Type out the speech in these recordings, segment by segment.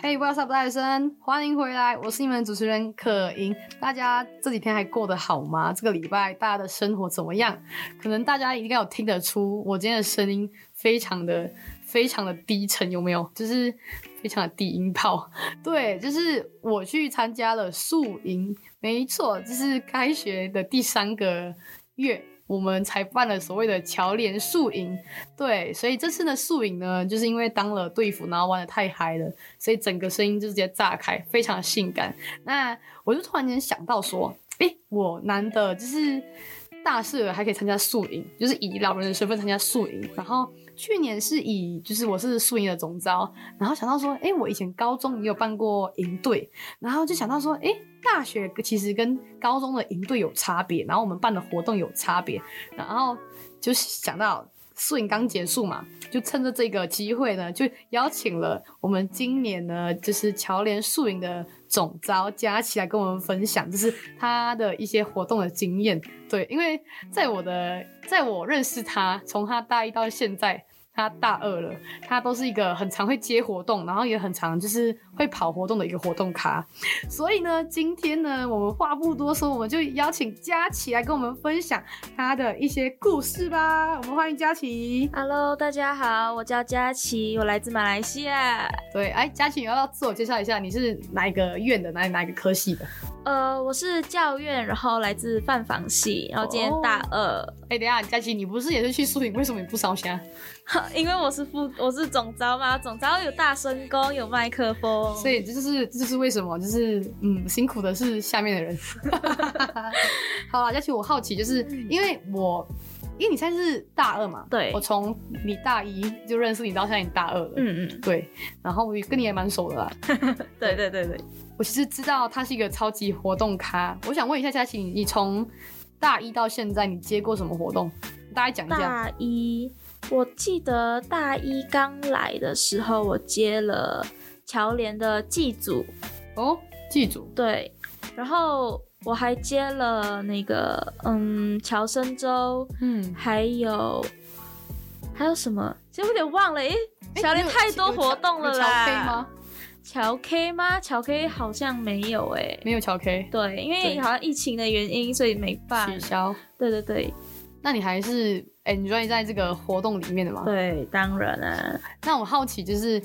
Hey, what's up，大学生，欢迎回来，我是你们主持人可盈。大家这几天还过得好吗？这个礼拜大家的生活怎么样？可能大家应该有听得出，我今天的声音非常的、非常的低沉，有没有？就是非常的低音炮。对，就是我去参加了宿营，没错，这是开学的第三个月。我们才办了所谓的侨联宿营，对，所以这次的宿营呢，就是因为当了队服，然后玩得太嗨了，所以整个声音就直接炸开，非常性感。那我就突然间想到说，诶，我难得就是大四了还可以参加宿营，就是以老人的身份参加宿营，然后。去年是以就是我是宿营的总招，然后想到说，哎、我以前高中也有办过营队，然后就想到说，哎、大学其实跟高中的营队有差别，然后我们办的活动有差别，然后就想到宿营刚结束嘛，就趁着这个机会呢，就邀请了我们今年呢就是侨联宿营的总招佳琪来跟我们分享，就是他的一些活动的经验。对，因为在我的在我认识他，从他大一到现在。他大二了，他都是一个很常会接活动，然后也很常就是会跑活动的一个活动咖。所以呢，今天呢，我们话不多说，我们就邀请佳琪来跟我们分享他的一些故事吧。我们欢迎佳琪。Hello，大家好，我叫佳琪，我来自马来西亚。对，哎，佳琪，你要不要自我介绍一下，你是哪一个院的，哪哪一个科系的？呃，我是教院，然后来自范房系，然后今天大二。哎、oh. 欸，等一下，佳琪，你不是也是去宿营？为什么你不烧香？因为我是副，我是总招嘛，总招有大声公，有麦克风，所以这就是这就是为什么，就是嗯，辛苦的是下面的人。好了，佳琪，我好奇，就是因为我，因为你现在是大二嘛，对，我从你大一就认识你到现在你大二了，嗯嗯，对，然后我跟你也蛮熟的啦，对对对对，我其实知道他是一个超级活动咖，我想问一下佳琪，你从大一到现在你接过什么活动？大家讲一下。大一。我记得大一刚来的时候，我接了侨联的祭祖哦，祭祖对，然后我还接了那个嗯乔生周，嗯，还有还有什么？其实我有点忘了，诶，侨联太多活动了啦。侨 K 吗？乔 K 好像没有诶，没有乔 K。对，因为好像疫情的原因，所以没办取消。对对对。那你还是 enjoy 在这个活动里面的吗？对，当然啊。那我好奇，就是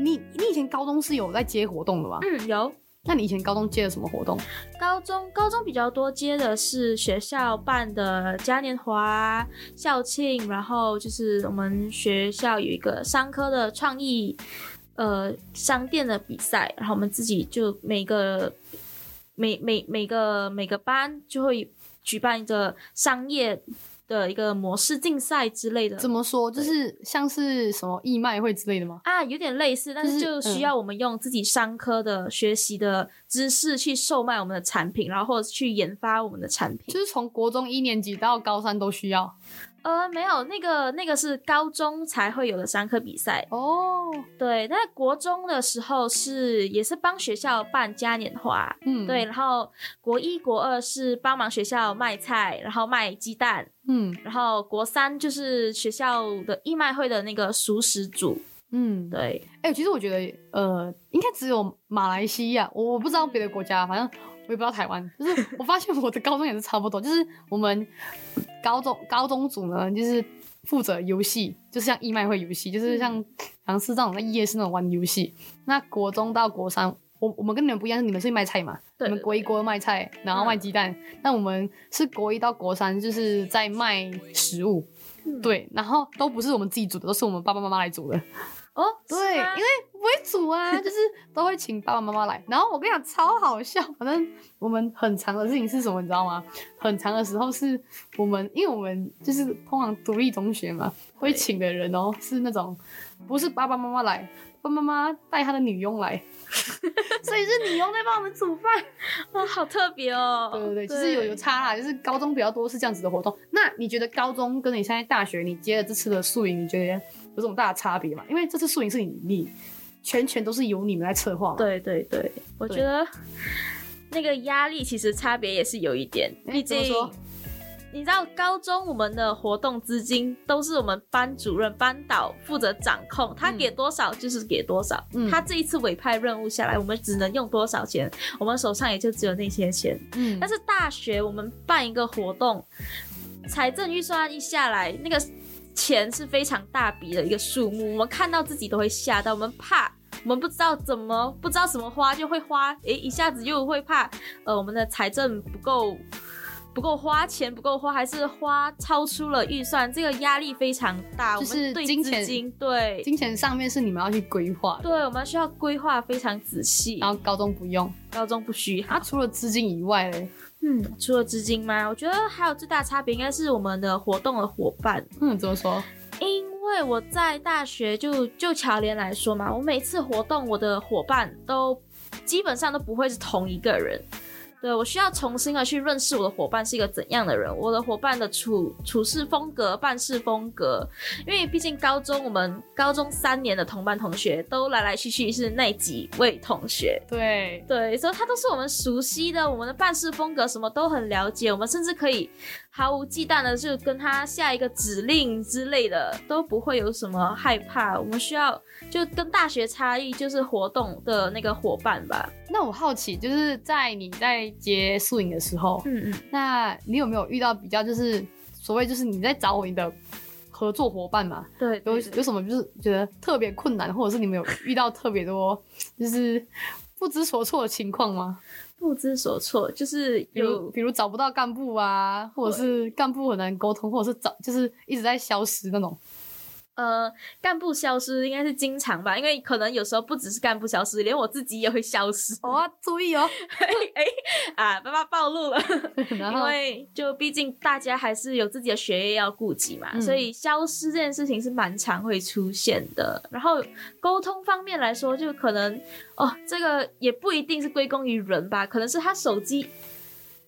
你你以前高中是有在接活动的吗？嗯，有。那你以前高中接了什么活动？高中高中比较多接的是学校办的嘉年华、校庆，然后就是我们学校有一个商科的创意呃商店的比赛，然后我们自己就每个每每每个每个班就会。举办一个商业的一个模式竞赛之类的，怎么说？就是像是什么义卖会之类的吗？啊，有点类似，但是就需要我们用自己商科的学习的知识去售卖我们的产品，然后或者去研发我们的产品。就是从国中一年级到高三都需要。呃，没有，那个那个是高中才会有的三科比赛。哦。对，那国中的时候是也是帮学校办嘉年华，嗯，对，然后国一国二是帮忙学校卖菜，然后卖鸡蛋，嗯，然后国三就是学校的义卖会的那个熟食组，嗯，对。哎、欸，其实我觉得，呃，应该只有马来西亚，我我不知道别的国家，反正。我也不知道台湾，就是我发现我的高中也是差不多，就是我们高中高中组呢，就是负责游戏，就是像义卖会游戏，就是像像是这种在夜市那种玩游戏。那国中到国三，我我们跟你们不一样，是你们是卖菜嘛？对，你们国一国二卖菜，然后卖鸡蛋。那、嗯、我们是国一到国三，就是在卖食物，嗯、对，然后都不是我们自己煮的，都是我们爸爸妈妈来煮的。哦，对，因为不会煮啊，就是都会请爸爸妈妈来。然后我跟你讲，超好笑。反正我们很长的事情是什么，你知道吗？很长的时候是我们，因为我们就是通常独立中学嘛，会请的人哦、喔，是那种不是爸爸妈妈来，爸爸妈妈带他的女佣来，所以是女佣在帮我们煮饭。哇，好特别哦。对对对，其实有有差啦，就是高中比较多是这样子的活动。那你觉得高中跟你现在大学，你接了这次的宿营，你觉得？有什么大的差别吗？因为这次宿营是你你全权都是由你们来策划。对对对，我觉得那个压力其实差别也是有一点。毕竟你知道高中我们的活动资金都是我们班主任、班导负责掌控，他给多少就是给多少。嗯，他这一次委派任务下来，我们只能用多少钱，我们手上也就只有那些钱。嗯，但是大学我们办一个活动，财政预算一下来，那个钱是非常大笔的一个数目，我们看到自己都会吓到，我们怕，我们不知道怎么不知道怎么花就会花，诶，一下子又会怕，呃，我们的财政不够。不够花钱，不够花，还是花超出了预算，这个压力非常大。就是金钱，金对金钱上面是你们要去规划，对，我们需要规划非常仔细。然后高中不用，高中不需要。啊，除了资金以外嘞？嗯，除了资金吗？我觉得还有最大差别应该是我们的活动的伙伴。嗯，怎么说？因为我在大学就就侨联来说嘛，我每次活动我的伙伴都基本上都不会是同一个人。对，我需要重新的去认识我的伙伴是一个怎样的人，我的伙伴的处处事风格、办事风格，因为毕竟高中我们高中三年的同班同学都来来去去是那几位同学，对对，所以他都是我们熟悉的，我们的办事风格什么都很了解，我们甚至可以毫无忌惮的就跟他下一个指令之类的，都不会有什么害怕。我们需要就跟大学差异就是活动的那个伙伴吧。那我好奇，就是在你在接宿营的时候，嗯嗯，那你有没有遇到比较就是所谓就是你在找你的合作伙伴嘛？对，有有什么就是觉得特别困难，或者是你们有遇到特别多就是不知所措的情况吗？不知所措就是有，比如，找不到干部啊，或者是干部很难沟通，或者是找就是一直在消失那种。呃，干部消失应该是经常吧，因为可能有时候不只是干部消失，连我自己也会消失。哦，注意哦，哎啊，爸爸暴露了。因为就毕竟大家还是有自己的学业要顾及嘛，嗯，所以消失这件事情是蛮常会出现的。然后沟通方面来说，就可能哦，这个也不一定是归功于人吧，可能是他手机。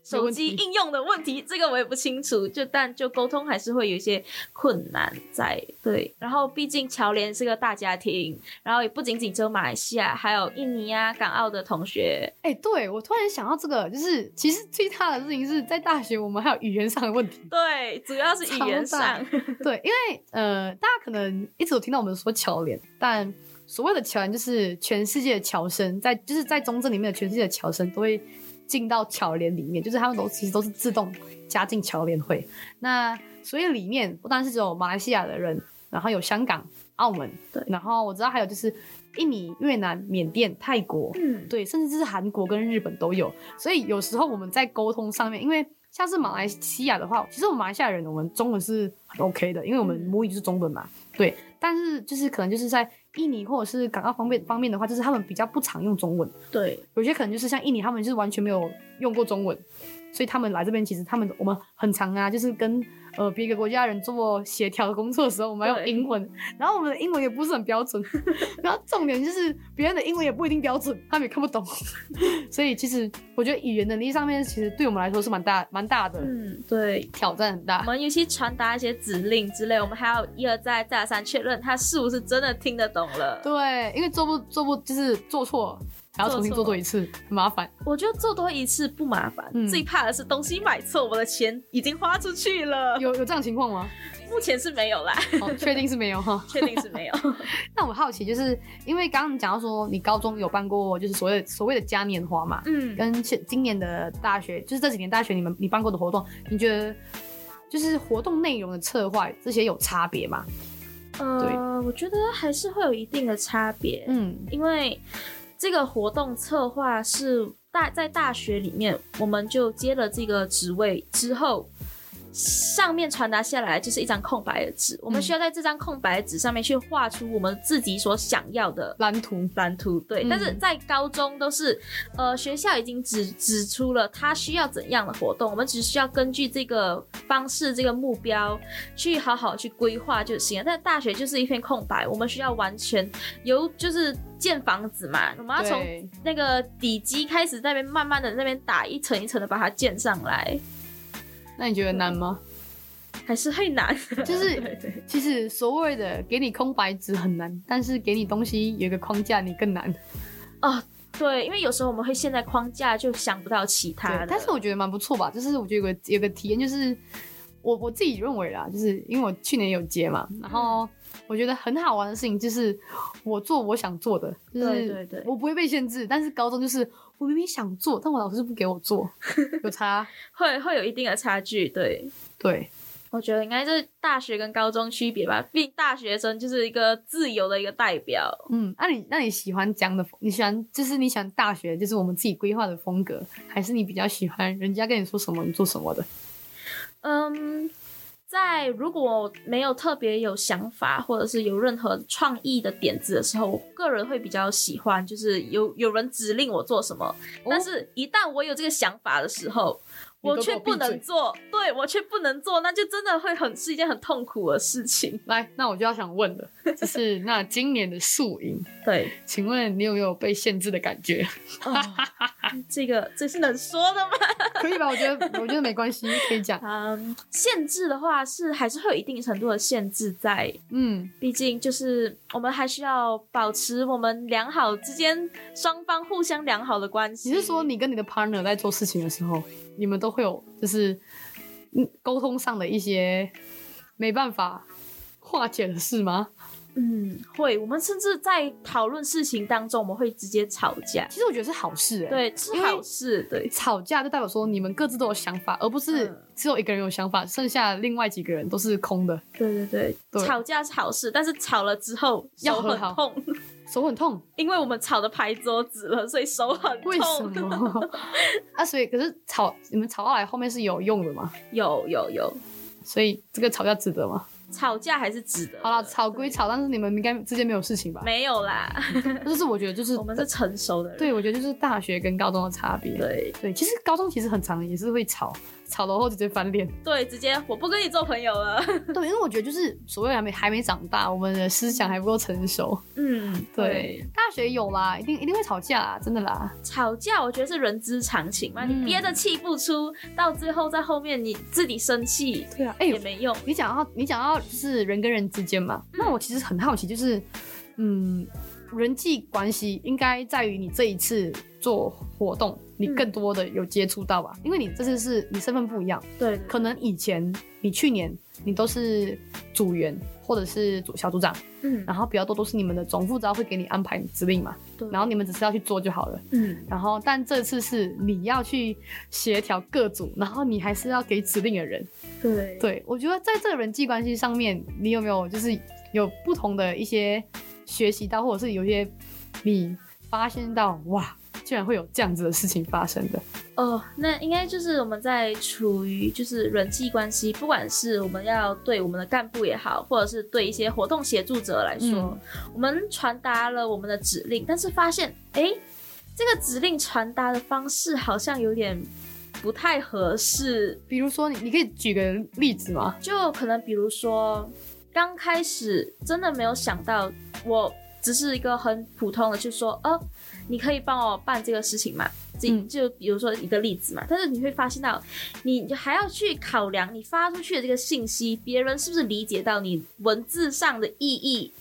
手机应用的问题，这个我也不清楚。就但就沟通还是会有一些困难在。对，然后毕竟侨联是个大家庭，然后也不仅仅只有马来西亚，还有印尼啊、港澳的同学。哎、欸，对，我突然想到这个，就是其实最大的事情是在大学，我们还有语言上的问题。对，主要是语言上。对，因为呃，大家可能一直有听到我们说侨联，但所谓的侨联就是全世界的侨生，在就是在中正里面的全世界的侨生都会。进到侨联里面，就是他们都其实都是自动加进侨联会。那所以里面不单是只有马来西亚的人，然后有香港、澳门，对，然后我知道还有就是印尼、越南、缅甸、泰国，嗯，对，甚至是韩国跟日本都有。所以有时候我们在沟通上面，因为像是马来西亚的话，其实我们马来西亚人我们中文是很 OK 的，因为我们母语就是中文嘛，对。但是就是可能就是在。印尼或者是港澳方面方面的话，就是他们比较不常用中文。对，有些可能就是像印尼，他们就是完全没有用过中文，所以他们来这边，其实他们我们很常啊，就是跟。呃，别个国家人做协调的工作的时候，我们要用英文，然后我们的英文也不是很标准，然后重点就是别人的英文也不一定标准，他们也看不懂，所以其实我觉得语言能力上面，其实对我们来说是蛮大蛮大的，嗯，对，挑战很大。我们尤其传达一些指令之类，我们还要一而再再而三确认他是不是真的听得懂了。对，因为做不做不就是做错。还要重新做多一次，很麻烦。我觉得做多一次不麻烦，嗯，最怕的是东西买错，我的钱已经花出去了。有有这样情况吗？目前是没有啦。哦，确定是没有哈？确定是没有。那我好奇，就是因为刚刚你讲到说，你高中有办过，就是所谓所谓的嘉年华嘛，嗯，跟现今年的大学，就是这几年大学你们你办过的活动，你觉得就是活动内容的策划这些有差别吗？呃，对，我觉得还是会有一定的差别，嗯，因为。这个活动策划是大在大学里面，我们就接了这个职位之后。上面传达下来就是一张空白的纸，嗯，我们需要在这张空白的纸上面去画出我们自己所想要的蓝图。蓝图，对。嗯、但是在高中都是，呃，学校已经指指出了他需要怎样的活动，我们只需要根据这个方式、这个目标去好好去规划就行了。但大学就是一片空白，我们需要完全由就是建房子嘛，我们要从那个底基开始，在那边慢慢的那边打一层一层的把它建上来。那你觉得难吗？还是会难？就是 其实所谓的给你空白纸很难，但是给你东西有一个框架你更难。哦，对，因为有时候我们会陷在框架就想不到其他的。但是我觉得蛮不错吧，就是我觉得有个有个体验就是，我我自己认为啦，就是因为我去年有接嘛，然后我觉得很好玩的事情就是我做我想做的，就是对对对，我不会被限制。但是高中就是我明明想做，但我老师不给我做，有差，会会有一定的差距。对对。我觉得应该是大学跟高中区别吧，毕竟大学生就是一个自由的一个代表。嗯，那、啊、你那你喜欢这样的？你喜欢就是你喜欢大学，就是我们自己规划的风格，还是你比较喜欢人家跟你说什么你做什么的？嗯，在如果没有特别有想法，或者是有任何创意的点子的时候，我个人会比较喜欢，就是有有人指令我做什么。哦、但是，一旦我有这个想法的时候，我却不能做，对，我却不能做，那就真的会很是一件很痛苦的事情。来，那我就要想问了，就是那今年的宿营，对，请问你有没有被限制的感觉？哦、这个这是能说的吗？可以吧？我觉得我觉得没关系，可以讲。嗯，限制的话是还是会有一定程度的限制在，嗯，毕竟就是我们还需要保持我们良好之间双方互相良好的关系。你是说你跟你的 partner 在做事情的时候？你们都会有，就是嗯，沟通上的一些没办法化解的事吗？嗯，会。我们甚至在讨论事情当中，我们会直接吵架。其实我觉得是好事，欸，对，是好事。对，吵架就代表说你们各自都有想法，而不是只有一个人有想法，嗯，剩下另外几个人都是空的。对对对，对，吵架是好事，但是吵了之后手很痛。手很痛，因为我们吵的拍桌子了，所以手很痛。为什么？啊，所以可是吵，你们吵到来后面是有用的吗？有有有，所以这个吵架值得吗？吵架还是值得。好了，吵归吵，但是你们应该之间没有事情吧？没有啦，就是我觉得就是 我们是成熟的人。对，我觉得就是大学跟高中的差别。对对，其实高中其实很长也是会吵。吵了后直接翻脸，对，直接我不跟你做朋友了。对，因为我觉得就是所谓还没还没长大，我们的思想还不够成熟。嗯，对。对大学有啦，一定一定会吵架啦，真的啦。吵架我觉得是人之常情嘛，嗯、你憋着气不出，到最后在后面你自己生气，对啊，哎也没用。你讲到你讲到就是人跟人之间嘛，嗯、那我其实很好奇，就是嗯。人际关系应该在于你这一次做活动，你更多的有接触到吧？嗯、因为你这次是你身份不一样，对，可能以前你去年你都是组员或者是组小组长，嗯，然后比较多都是你们的总副招会给你安排指令嘛，对，然后你们只是要去做就好了，嗯，然后但这次是你要去协调各组，然后你还是要给指令的人，对，对，我觉得在这个人际关系上面，你有没有就是有不同的一些？学习到，或者是有些你发现到，哇，居然会有这样子的事情发生的。哦，那应该就是我们在处于就是人际关系，不管是我们要对我们的干部也好，或者是对一些活动协助者来说，嗯、我们传达了我们的指令，但是发现，哎、欸，这个指令传达的方式好像有点不太合适。比如说，你你可以举个例子吗？就可能比如说。刚开始真的没有想到，我只是一个很普通的，就说，哦，你可以帮我办这个事情嘛？就就比如说一个例子嘛。但是你会发现到，你还要去考量你发出去的这个信息，别人是不是理解到你文字上的意义。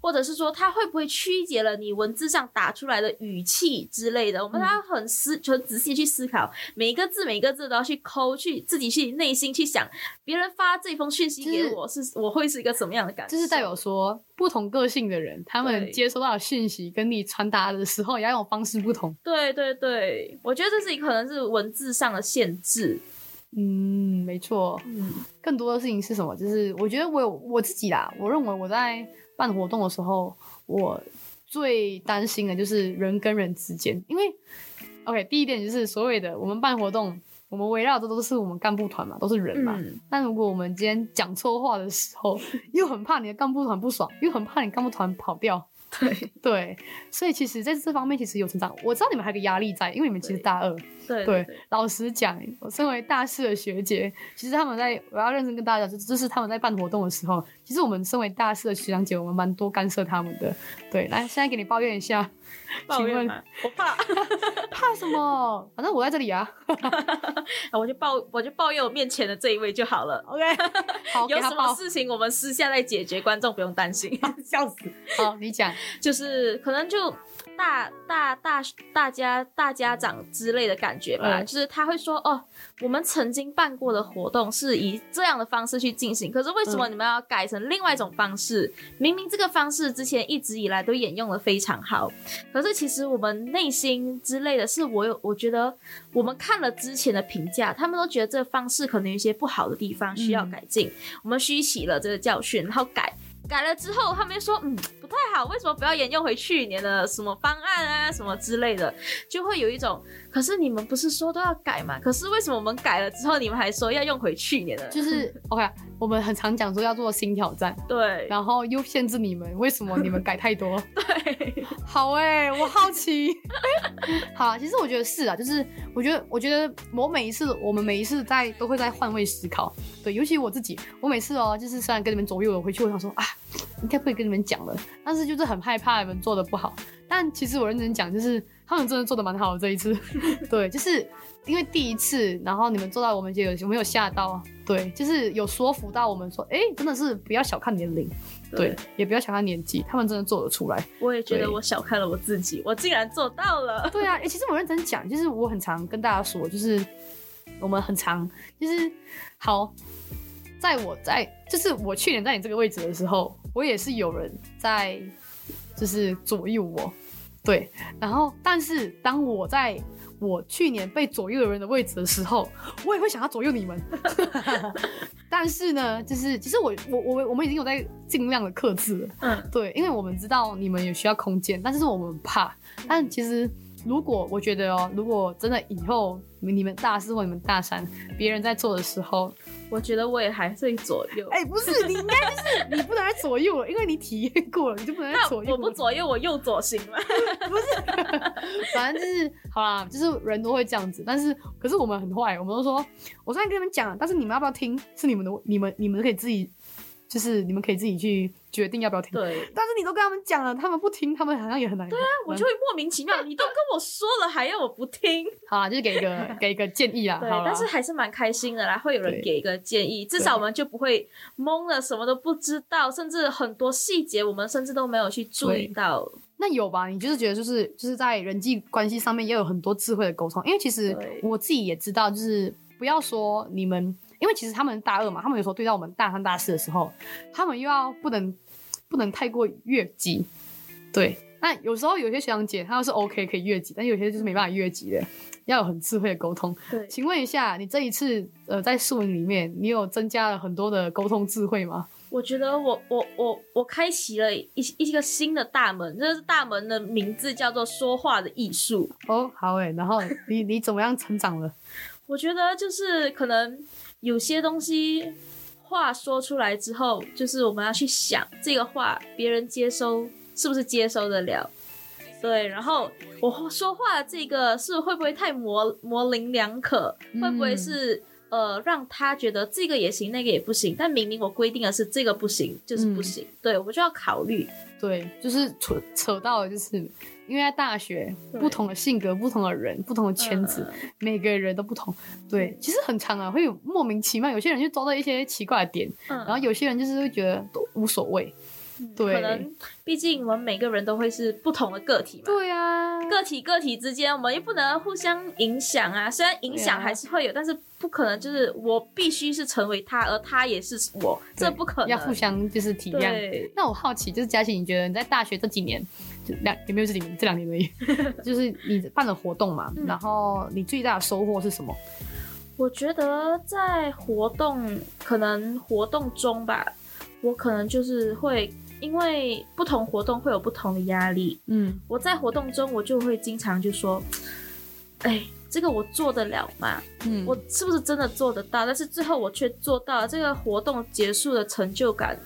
或者是说他会不会曲解了你文字上打出来的语气之类的？我们要很思，就很仔细去思考每一个字，每一个字都要去抠，去自己去内心去想，别人发这封讯息给我是，是我会是一个什么样的感觉？就是代表说不同个性的人，他们接收到的讯息跟你传达的时候，也要用方式不同。对对对，我觉得这是可能是文字上的限制。嗯，没错。嗯，更多的事情是什么？就是我觉得我有我自己啦，我认为我在。办活动的时候，我最担心的就是人跟人之间，因为，OK，第一点就是所谓的我们办活动，我们围绕的都是我们干部团嘛，都是人嘛。嗯、但如果我们今天讲错话的时候，又很怕你的干部团不爽，又很怕你干部团跑掉。对对，所以其实在这方面其实有成长。我知道你们还有个压力在，因为你们其实大二。对对，老实讲，我身为大四的学姐，其实他们在，我要认真跟大家讲，就是他们在办活动的时候，其实我们身为大四的学长姐，我们蛮多干涉他们的。对，来，现在给你抱怨一下。抱怨吗？我怕，怕什么？反正我在这里啊。我就抱，我就抱怨我面前的这一位就好了。OK，好，有什么事情我们私下再解决，观众不用担心。笑死。好，你讲。就是可能就。大大大大家大家长之类的感觉吧，嗯、就是他会说哦，我们曾经办过的活动是以这样的方式去进行，可是为什么你们要改成另外一种方式？嗯、明明这个方式之前一直以来都沿用的非常好，可是其实我们内心之类的是我有，我觉得我们看了之前的评价，他们都觉得这个方式可能有一些不好的地方需要改进，嗯、我们吸取了这个教训，然后改。改了之后，他们又说，嗯，不太好，为什么不要沿用回去年的什么方案啊，什么之类的，就会有一种，可是你们不是说都要改吗？可是为什么我们改了之后，你们还说要用回去年的？就是 OK，我们很常讲说要做新挑战，对，然后又限制你们，为什么你们改太多？对，好哎、欸，我好奇，好，其实我觉得是啊，就是我觉得，我觉得我每一次，我们每一次在都会在换位思考，对，尤其我自己，我每次哦，就是虽然跟你们左右，我回去我想说啊。应该不会跟你们讲了，但是就是很害怕你们做的不好。但其实我认真讲，就是他们真的做的蛮好的这一次。对，就是因为第一次，然后你们做到，我们就有有没有吓到？对，就是有说服到我们说，哎、欸，真的是不要小看年龄，对，对，也不要小看年纪，他们真的做得出来。我也觉得我小看了我自己，我竟然做到了。对啊，哎、欸，其实我认真讲，就是我很常跟大家说，就是我们很常，就是好。在我在就是我去年在你这个位置的时候，我也是有人在就是左右我，对。然后，但是当我在我去年被左右的人的位置的时候，我也会想要左右你们。但是呢，就是其实我我我我们已经有在尽量的克制了，嗯，对，因为我们知道你们也需要空间，但是我们怕。但其实如果我觉得哦，如果真的以后你们大四或你们大三，别人在做的时候。我觉得我也还会左右，哎、欸，不是，你应该就是你不能再左右了，因为你体验过了，你就不能再左右。我不左右，我右左行吗？不是，反正就是好啦，就是人都会这样子，但是可是我们很坏，我们都说，我虽然跟你们讲，但是你们要不要听，是你们的，你们你们可以自己。就是你们可以自己去决定要不要听，对。但是你都跟他们讲了，他们不听，他们好像也很难。对啊，我就会莫名其妙，你都跟我说了，还要我不听？好啊，就是给一个给一个建议啊。对，但是还是蛮开心的啦，会有人给一个建议，至少我们就不会懵了，什么都不知道，甚至很多细节我们甚至都没有去注意到。那有吧？你就是觉得就是就是在人际关系上面也有很多智慧的沟通，因为其实我自己也知道，就是不要说你们。因为其实他们大二嘛，他们有时候对到我们大三、大四的时候，他们又要不能不能太过越级，对。那有时候有些学长姐，她是 OK 可以越级，但有些就是没办法越级的，要有很智慧的沟通。对，请问一下，你这一次呃在树林里面，你有增加了很多的沟通智慧吗？我觉得我我我我开启了一一个新的大门，这是大门的名字叫做说话的艺术。哦，好诶，然后你你怎么样成长了？我觉得就是可能。有些东西话说出来之后，就是我们要去想这个话别人接收是不是接收得了，对。然后我说话这个是会不会太模模棱两可，嗯、会不会是呃让他觉得这个也行，那个也不行？但明明我规定的是这个不行，就是不行，嗯、对我们就要考虑。对，就是扯扯到就是。因为在大学，不同的性格、不同的人、不同的圈子，嗯、每个人都不同。对，其实很长啊，会有莫名其妙，有些人就抓到一些奇怪的点，嗯、然后有些人就是会觉得都无所谓。对，可能毕竟我们每个人都会是不同的个体嘛。对啊，个体个体之间，我们又不能互相影响啊。虽然影响还是会有，啊、但是不可能就是我必须是成为他，而他也是我，这不可能。要互相就是体谅。对那我好奇，就是佳琪，你觉得你在大学这几年？两有没有这几年？这两年而已，就是你办了活动嘛，嗯、然后你最大的收获是什么？我觉得在活动，可能活动中吧，我可能就是会因为不同活动会有不同的压力。嗯，我在活动中，我就会经常就说，哎，这个我做得了吗？嗯，我是不是真的做得到？但是最后我却做到了，这个活动结束的成就感。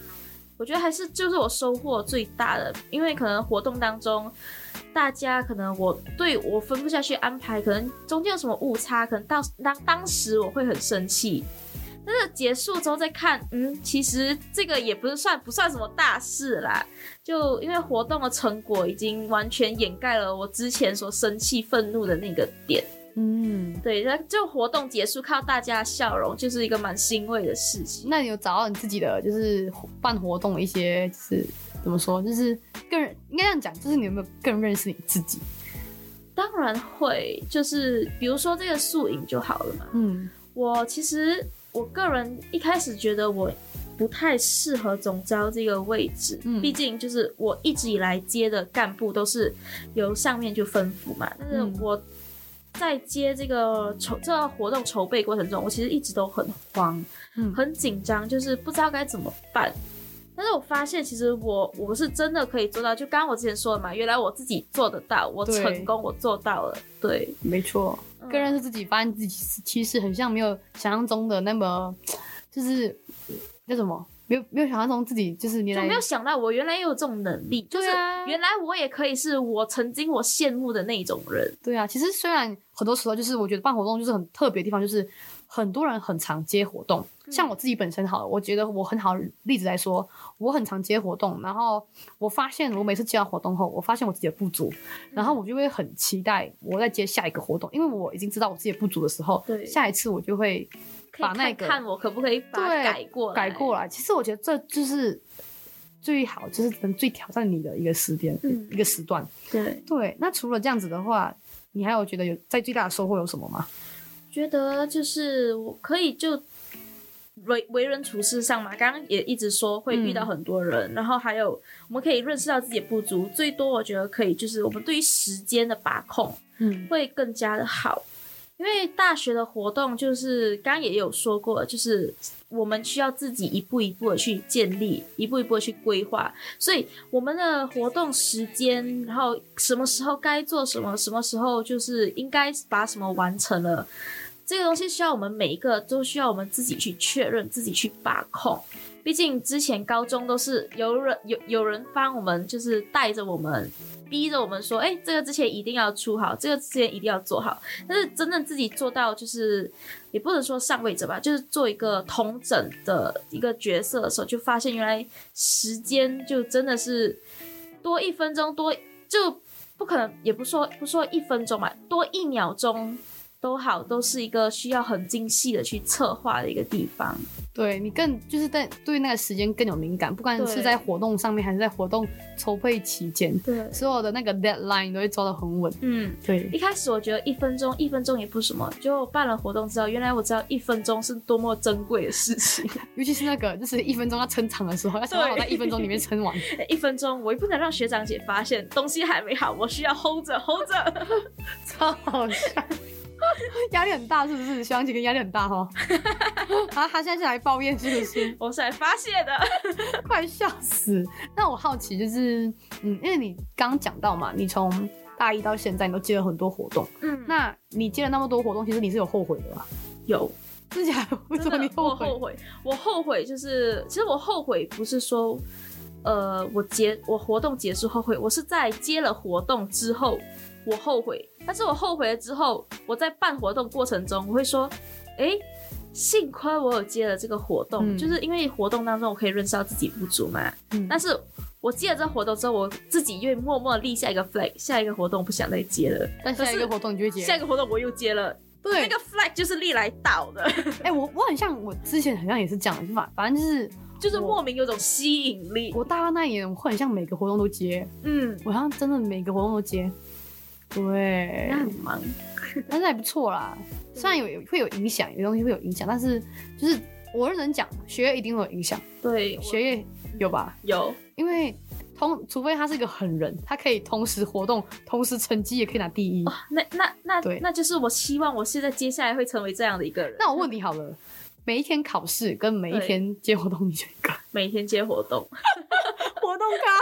我觉得还是就是我收获最大的，因为可能活动当中，大家可能我对我分不下去安排，可能中间有什么误差，可能到当当时我会很生气，但是结束之后再看，嗯，其实这个也不是算不算什么大事啦，就因为活动的成果已经完全掩盖了我之前所生气愤怒的那个点。嗯，对，那就活动结束，看到大家笑容，就是一个蛮欣慰的事情。那你有找到你自己的，就是办活动的一些，就是怎么说，就是更应该这样讲，就是你有没有更认识你自己？当然会，就是比如说这个宿营就好了嘛。嗯，我其实我个人一开始觉得我不太适合总招这个位置，嗯，毕竟就是我一直以来接的干部都是由上面就吩咐嘛。但是我在接这个筹这个活动筹备过程中，我其实一直都很慌，嗯，很紧张，就是不知道该怎么办。但是我发现，其实我我是真的可以做到。就刚刚我之前说的嘛，原来我自己做得到，我成功，我做到了。对，没错。更认识自己，发现自己其实很像没有想象中的那么，就是叫什么？没有没有想象中自己就是你来，没有想到我原来也有这种能力，就是原来我也可以是我曾经我羡慕的那种人。对啊，其实虽然很多时候就是我觉得办活动就是很特别的地方，就是。很多人很常接活动，像我自己本身好了，我觉得我很好例子来说，我很常接活动，然后我发现我每次接完活动后，我发现我自己的不足，然后我就会很期待我在接下一个活动，因为我已经知道我自己的不足的时候，对，下一次我就会把那个看我可不可以把它改过来，改过来。其实我觉得这就是最好，就是能最挑战你的一个时间，嗯、一个时段。对对，那除了这样子的话，你还有觉得有在最大的收获有什么吗？觉得就是我可以就为为人处事上嘛，刚刚也一直说会遇到很多人，嗯、然后还有我们可以认识到自己的不足，最多我觉得可以就是我们对于时间的把控，嗯，会更加的好。因为大学的活动就是刚也有说过，就是我们需要自己一步一步的去建立，一步一步的去规划，所以我们的活动时间，然后什么时候该做什么，什么时候就是应该把什么完成了。这个东西需要我们每一个都需要我们自己去确认，自己去把控。毕竟之前高中都是有人有有人帮我们，就是带着我们，逼着我们说，哎，这个之前一定要出好，这个之前一定要做好。但是真正自己做到，就是也不能说上位者吧，就是做一个同整的一个角色的时候，就发现原来时间就真的是多一分钟多就不可能，也不说不说一分钟嘛，多一秒钟。都好，都是一个需要很精细的去策划的一个地方。对，你更就是在对那个时间更有敏感，不管是在活动上面还是在活动筹备期间，对，所有的那个 deadline 都会抓得很稳。嗯，对。一开始我觉得一分钟，一分钟也不是什么，就办了活动之后，原来我知道一分钟是多么珍贵的事情。尤其是那个就是一分钟要撑场的时候，要想办法在一分钟里面撑完。一分钟，我也不能让学长姐发现东西还没好，我需要 hold 着 hold 着，超好笑。压力很大是不是？小杨姐跟压力很大哈。啊，他现在是来抱怨是不是？我是来发泄的，快笑死。那我好奇就是，嗯，因为你刚刚讲到嘛，你从大一到现在你都接了很多活动，嗯，那你接了那么多活动，其实你是有后悔的吧？有，是假的？为什么你后悔？我后悔，我后悔就是，其实我后悔不是说，呃，我结我活动结束后悔，我是在接了活动之后。我后悔，但是我后悔了之后，我在办活动过程中，我会说，哎、欸，幸亏我有接了这个活动，嗯、就是因为活动当中我可以认识到自己不足嘛。嗯。但是我接了这个活动之后，我自己又默默立下一个 flag，下一个活动我不想再接了。但下一个活动你就会接。下一个活动我又接了。对。那个 flag 就是历来倒的。哎、欸，我我很像我之前好像也是这样的，就反反正就是就是莫名有种吸引力。我大二那一年我很像每个活动都接，嗯，我好像真的每个活动都接。对，那很忙，但是还不错啦。虽然有有会有影响，有东西会有影响，但是就是我认真讲，学业一定会有影响。对，学业有吧？有，因为同除非他是一个狠人，他可以同时活动，同时成绩也可以拿第一。哦、那那那对，那就是我希望我现在接下来会成为这样的一个人。那我问你好了，每一天考试跟每一天接活动，你选一个？每一天接活动，活动咖，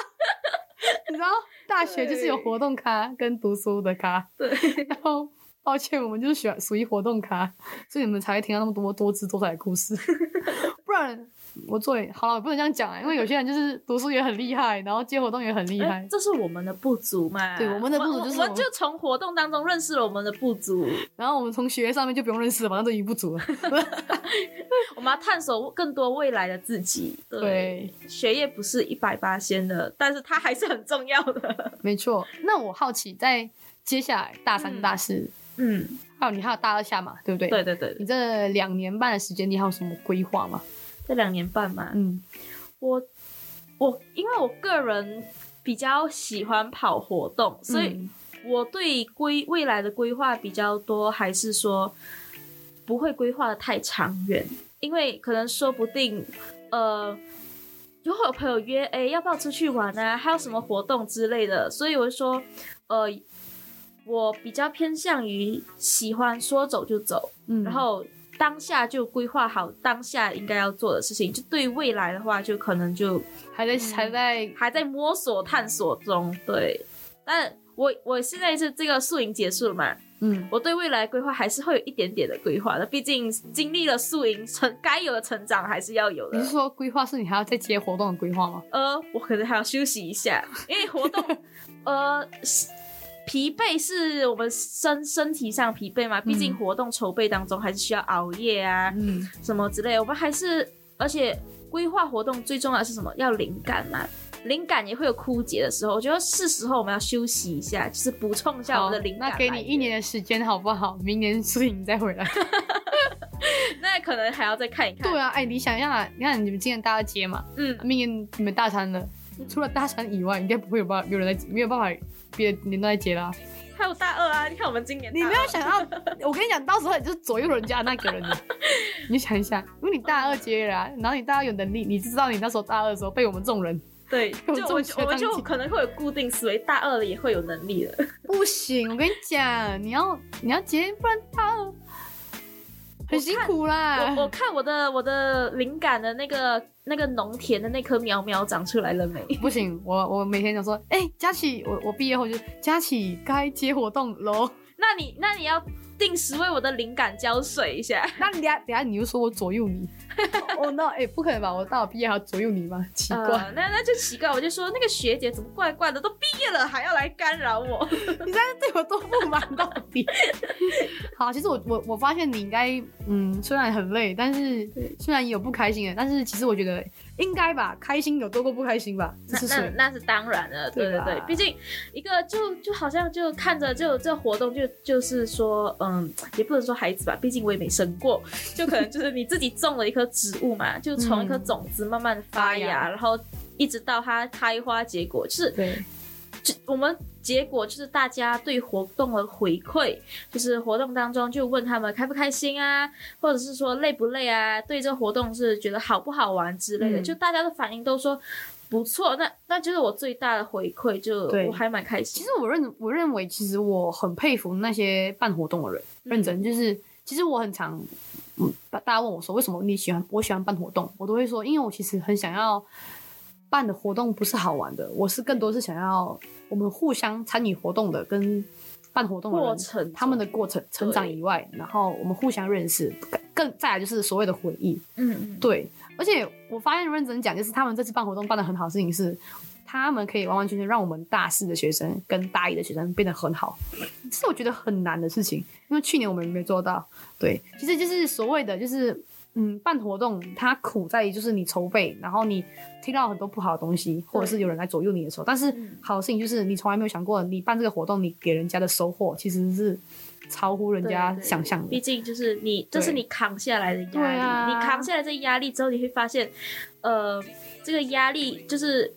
你知道？大学就是有活动咖跟读书的咖，对。然后，抱歉，我们就是喜欢属于活动咖，所以你们才会听到那么多多姿多彩的故事。不然我做好了，不能这样讲啊，因为有些人就是读书也很厉害，然后接活动也很厉害，欸，这是我们的不足嘛？对，我们的不足就是我们，就从活动当中认识了我们的不足，然后我们从学业上面就不用认识了，反正都已经不足了。我们要探索更多未来的自己。对，对学业不是一百八仙的，但是它还是很重要的。没错。那我好奇，在接下来大三、大四，嗯，还有你还有大二下嘛，对不对？对对对。你这两年半的时间，你还有什么规划吗？这两年半嘛，嗯，我我因为我个人比较喜欢跑活动，所以我对规未来的规划比较多，还是说不会规划的太长远，因为可能说不定，呃，如果有朋友约，哎，要不要出去玩啊？还有什么活动之类的，所以我就说，呃，我比较偏向于喜欢说走就走，嗯，然后。当下就规划好当下应该要做的事情，就对未来的话，就可能就还在还在还在摸索探索中。对，但我我现在是这个宿营结束了嘛，嗯，我对未来规划还是会有一点点的规划的，毕竟经历了宿营成该有的成长还是要有的。你是说规划是你还要再接活动的规划吗？呃，我可能还要休息一下，因为活动，呃。疲惫是我们身身体上疲惫嘛？毕竟活动筹备当中还是需要熬夜啊，嗯，什么之类。我们还是，而且规划活动最重要的是什么？要灵感嘛。灵感也会有枯竭的时候，我觉得是时候我们要休息一下，就是补充一下我们的灵感。那给你一年的时间好不好？明年宿营再回来。那可能还要再看一看。对啊，哎，你想一下，你看你们今年大二接嘛，嗯，明年你们大三了，除了大三以外，应该不会有办法，有人在没有办法。别年都在接啦，还有大二啊！你看我们今年，你没有想到，我跟你讲，到时候你就是左右人家那个人。你想一下，因为你大二接了，然后你大二有能力，你知道你那时候大二的时候被我们这种人，对，就我我们就可能会有固定思维，大二了也会有能力的。不行，我跟你讲，你要你要接，不然大二。很辛苦啦！我我看我的我的灵感的那个那个农田的那棵苗苗长出来了没？不行，我我每天想说，哎、欸，佳琪，我我毕业后就佳琪该接活动喽。那你那你要定时为我的灵感浇水一下。那你等下等下你又说我左右你。哦，那哎，不可能吧？我大学毕业还要左右你吗？奇怪，呃、那那就奇怪。我就说那个学姐怎么怪怪的？都毕业了还要来干扰我？你在对我多不满到底？好，其实我我我发现你应该，嗯，虽然很累，但是虽然也有不开心的，但是其实我觉得。应该吧，开心有多过不开心吧？那那那是当然的，对对对，毕竟一个就就好像就看着就这活动就就是说，嗯，也不能说孩子吧，毕竟我也没生过，就可能就是你自己种了一棵植物嘛，就从一颗种子慢慢发芽，嗯、然后一直到它开花结果，就是对，就我们。结果就是大家对活动的回馈，就是活动当中就问他们开不开心啊，或者是说累不累啊，对这个活动是觉得好不好玩之类的，嗯、就大家的反应都说不错。那那就是我最大的回馈，就我还蛮开心。其实我认我认为，其实我很佩服那些办活动的人，嗯、认真就是，其实我很常，嗯，大家问我说为什么你喜欢，我喜欢办活动，我都会说，因为我其实很想要。办的活动不是好玩的，我是更多是想要我们互相参与活动的，跟办活动的过程，他们的过程成长以外，然后我们互相认识，更再来就是所谓的回忆。嗯嗯，对。而且我发现认真讲，就是他们这次办活动办的很好的事情是，他们可以完完全全让我们大四的学生跟大一的学生变得很好，这是我觉得很难的事情，因为去年我们没做到。对，其实就是所谓的就是。嗯，办活动它苦在于就是你筹备，然后你听到很多不好的东西，或者是有人来左右你的时候。但是好的事情就是你从来没有想过，你办这个活动，你给人家的收获其实是超乎人家想象的。毕竟就是你，这是你扛下来的压力，啊、你扛下来这压力之后，你会发现，呃，这个压力就是。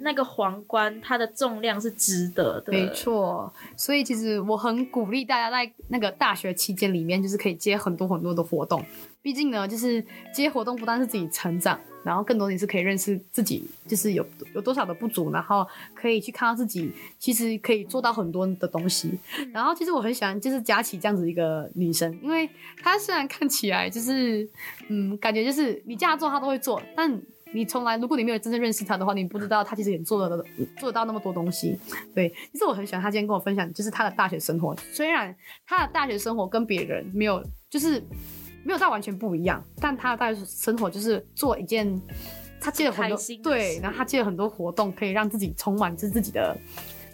那个皇冠，它的重量是值得的。没错，所以其实我很鼓励大家在那个大学期间里面，就是可以接很多很多的活动。毕竟呢，就是这些活动不单是自己成长，然后更多你是可以认识自己，就是有有多少的不足，然后可以去看到自己其实可以做到很多的东西。然后其实我很喜欢就是佳琪这样子一个女生，因为她虽然看起来就是嗯，感觉就是你叫她做她都会做，但。你从来，如果你没有真正认识他的话，你不知道他其实也做得做得到那么多东西。对，其实我很喜欢他今天跟我分享，就是他的大学生活。虽然他的大学生活跟别人没有，就是没有到完全不一样，但他的大学生活就是做一件，他接了很多，对，然后他接了很多活动，可以让自己充满是自己的。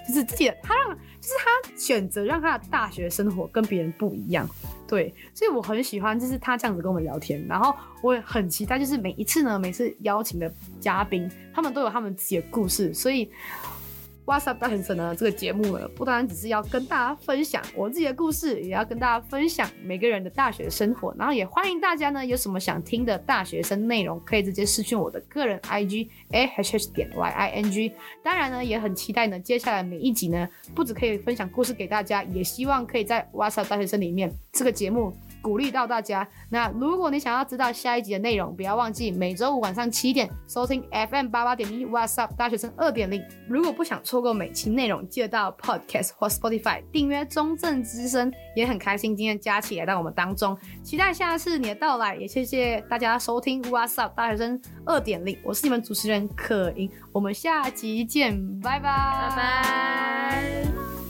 就是自己的，他让，就是他选择让他的大学生活跟别人不一样，对，所以我很喜欢，就是他这样子跟我们聊天，然后我也很期待，就是每一次呢，每次邀请的嘉宾，他们都有他们自己的故事，所以 What's Up 大学生呢？这个节目呢，不单单只是要跟大家分享我自己的故事，也要跟大家分享每个人的大学生活。然后也欢迎大家呢，有什么想听的大学生内容，可以直接私讯我的个人 IG ahh 点 ying。当然呢，也很期待呢，接下来每一集呢，不只可以分享故事给大家，也希望可以在 What's Up 大学生里面这个节目。鼓励到大家。那如果你想要知道下一集的内容，不要忘记每周五晚上七点收听 FM 八八点一 What's Up 大学生二点零。如果不想错过每期内容，记得到 Podcast 或 Spotify 订阅中正之声。也很开心今天佳琪来到我们当中，期待下次你的到来。也谢谢大家收听 What's Up 大学生二点零，我是你们主持人可盈，我们下集见，拜拜。拜拜。